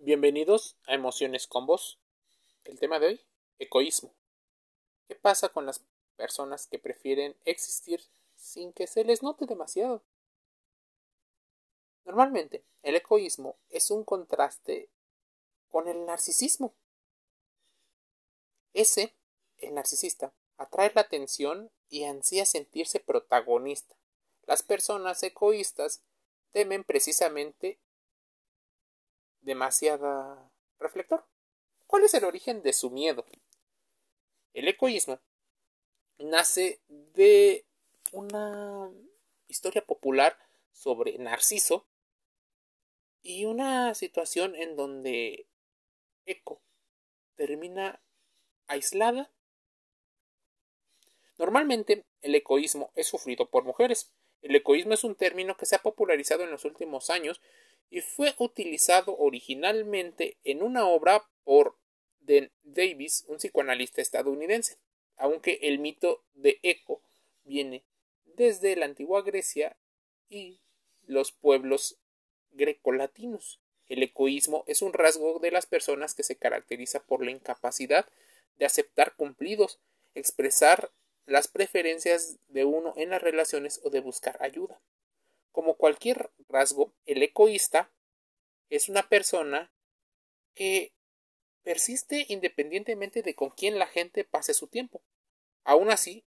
Bienvenidos a Emociones con Vos. El tema de hoy, egoísmo. ¿Qué pasa con las personas que prefieren existir sin que se les note demasiado? Normalmente, el egoísmo es un contraste con el narcisismo. Ese, el narcisista, atrae la atención y ansía sentirse protagonista. Las personas egoístas temen precisamente demasiada reflector. ¿Cuál es el origen de su miedo? El egoísmo nace de una historia popular sobre Narciso y una situación en donde Eco termina aislada. Normalmente el egoísmo es sufrido por mujeres. El egoísmo es un término que se ha popularizado en los últimos años y fue utilizado originalmente en una obra por Den Davis, un psicoanalista estadounidense, aunque el mito de Eco viene desde la antigua Grecia y los pueblos grecolatinos. El egoísmo es un rasgo de las personas que se caracteriza por la incapacidad de aceptar cumplidos, expresar las preferencias de uno en las relaciones o de buscar ayuda. Como cualquier rasgo, el egoísta es una persona que persiste independientemente de con quién la gente pase su tiempo. Aún así,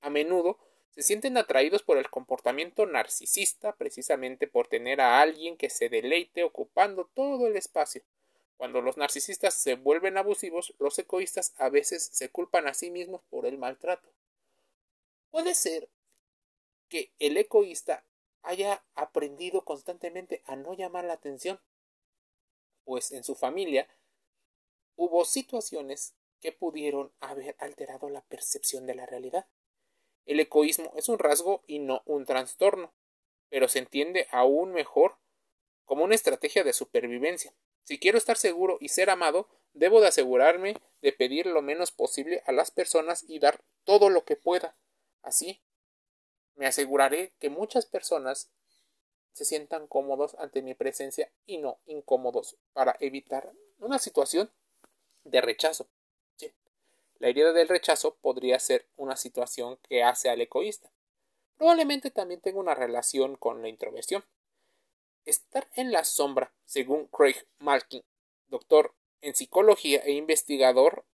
a menudo se sienten atraídos por el comportamiento narcisista precisamente por tener a alguien que se deleite ocupando todo el espacio. Cuando los narcisistas se vuelven abusivos, los egoístas a veces se culpan a sí mismos por el maltrato. Puede ser que el egoísta haya aprendido constantemente a no llamar la atención, pues en su familia hubo situaciones que pudieron haber alterado la percepción de la realidad. El egoísmo es un rasgo y no un trastorno, pero se entiende aún mejor como una estrategia de supervivencia. Si quiero estar seguro y ser amado, debo de asegurarme de pedir lo menos posible a las personas y dar todo lo que pueda. Así me aseguraré que muchas personas se sientan cómodos ante mi presencia y no incómodos para evitar una situación de rechazo. La herida del rechazo podría ser una situación que hace al egoísta. Probablemente también tenga una relación con la introversión. Estar en la sombra, según Craig Malkin, doctor en psicología e investigador,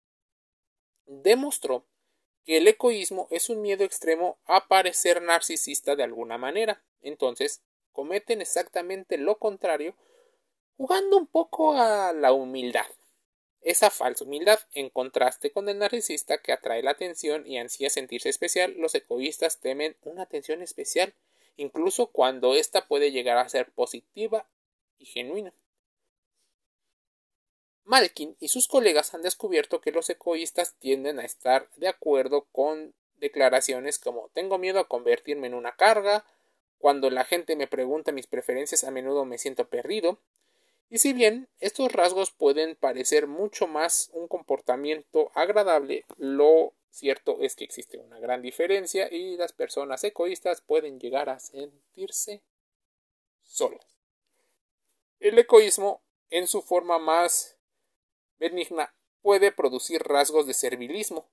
demostró que el egoísmo es un miedo extremo a parecer narcisista de alguna manera. Entonces, cometen exactamente lo contrario, jugando un poco a la humildad. Esa falsa humildad, en contraste con el narcisista que atrae la atención y ansía sentirse especial, los egoístas temen una atención especial, incluso cuando ésta puede llegar a ser positiva y genuina. Malkin y sus colegas han descubierto que los egoístas tienden a estar de acuerdo con declaraciones como tengo miedo a convertirme en una carga, cuando la gente me pregunta mis preferencias a menudo me siento perdido, y si bien estos rasgos pueden parecer mucho más un comportamiento agradable, lo cierto es que existe una gran diferencia y las personas egoístas pueden llegar a sentirse solas. El egoísmo en su forma más benigna puede producir rasgos de servilismo,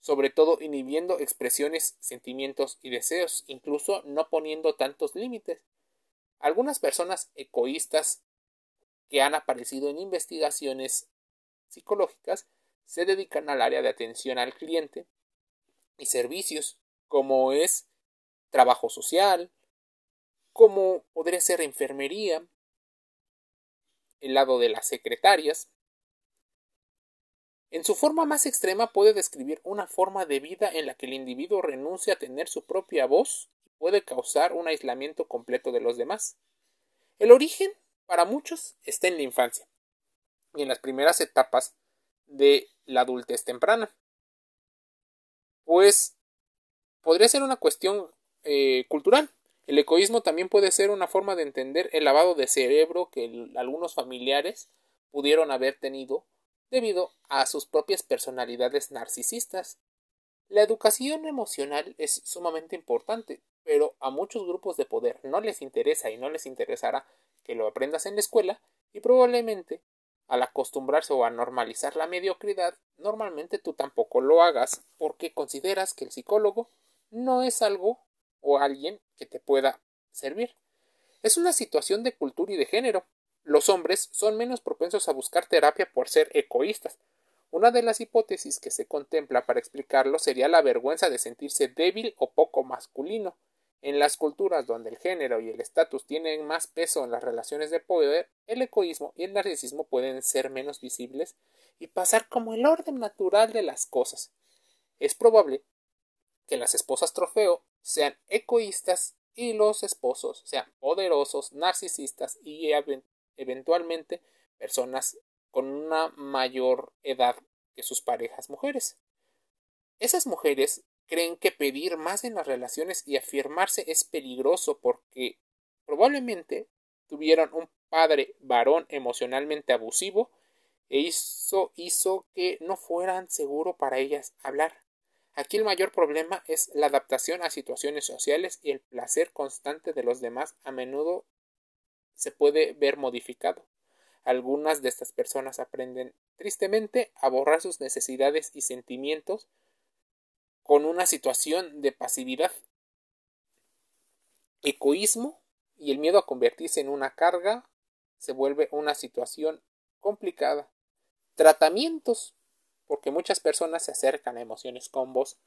sobre todo inhibiendo expresiones, sentimientos y deseos, incluso no poniendo tantos límites. Algunas personas egoístas que han aparecido en investigaciones psicológicas se dedican al área de atención al cliente y servicios, como es trabajo social, como podría ser enfermería, el lado de las secretarias, en su forma más extrema puede describir una forma de vida en la que el individuo renuncia a tener su propia voz y puede causar un aislamiento completo de los demás. El origen, para muchos, está en la infancia y en las primeras etapas de la adultez temprana. Pues podría ser una cuestión eh, cultural. El egoísmo también puede ser una forma de entender el lavado de cerebro que algunos familiares pudieron haber tenido debido a sus propias personalidades narcisistas. La educación emocional es sumamente importante, pero a muchos grupos de poder no les interesa y no les interesará que lo aprendas en la escuela Y probablemente, al acostumbrarse o a normalizar la mediocridad, normalmente tú tampoco lo hagas porque consideras que el psicólogo no es algo o alguien que te pueda servir. Es una situación de cultura y de género. Los hombres son menos propensos a buscar terapia por ser egoístas. Una de las hipótesis que se contempla para explicarlo sería la vergüenza de sentirse débil o poco masculino. En las culturas donde el género y el estatus tienen más peso en las relaciones de poder, el egoísmo y el narcisismo pueden ser menos visibles y pasar como el orden natural de las cosas. Es probable que las esposas trofeo sean egoístas y los esposos sean poderosos, narcisistas y eventualmente personas con una mayor edad que sus parejas mujeres. Esas mujeres creen que pedir más en las relaciones y afirmarse es peligroso porque probablemente tuvieron un padre varón emocionalmente abusivo e eso hizo que no fueran seguro para ellas hablar. Aquí el mayor problema es la adaptación a situaciones sociales y el placer constante de los demás a menudo se puede ver modificado. Algunas de estas personas aprenden tristemente a borrar sus necesidades y sentimientos con una situación de pasividad, egoísmo y el miedo a convertirse en una carga se vuelve una situación complicada. Tratamientos porque muchas personas se acercan a emociones con vos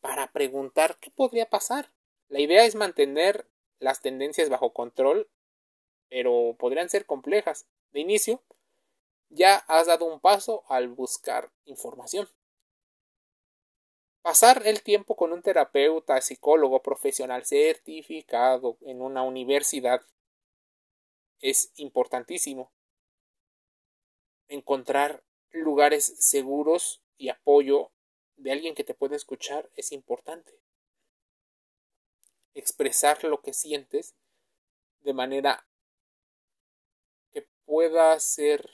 para preguntar qué podría pasar. La idea es mantener las tendencias bajo control, pero podrían ser complejas. De inicio, ya has dado un paso al buscar información. Pasar el tiempo con un terapeuta, psicólogo profesional certificado en una universidad es importantísimo. Encontrar lugares seguros y apoyo de alguien que te pueda escuchar es importante. Expresar lo que sientes de manera pueda ser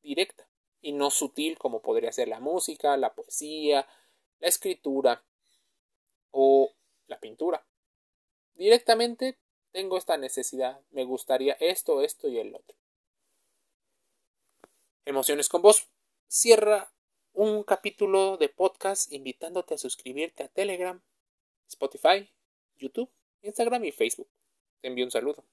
directa y no sutil como podría ser la música, la poesía, la escritura o la pintura. Directamente tengo esta necesidad, me gustaría esto, esto y el otro. Emociones con vos cierra un capítulo de podcast invitándote a suscribirte a Telegram, Spotify, YouTube, Instagram y Facebook. Te envío un saludo.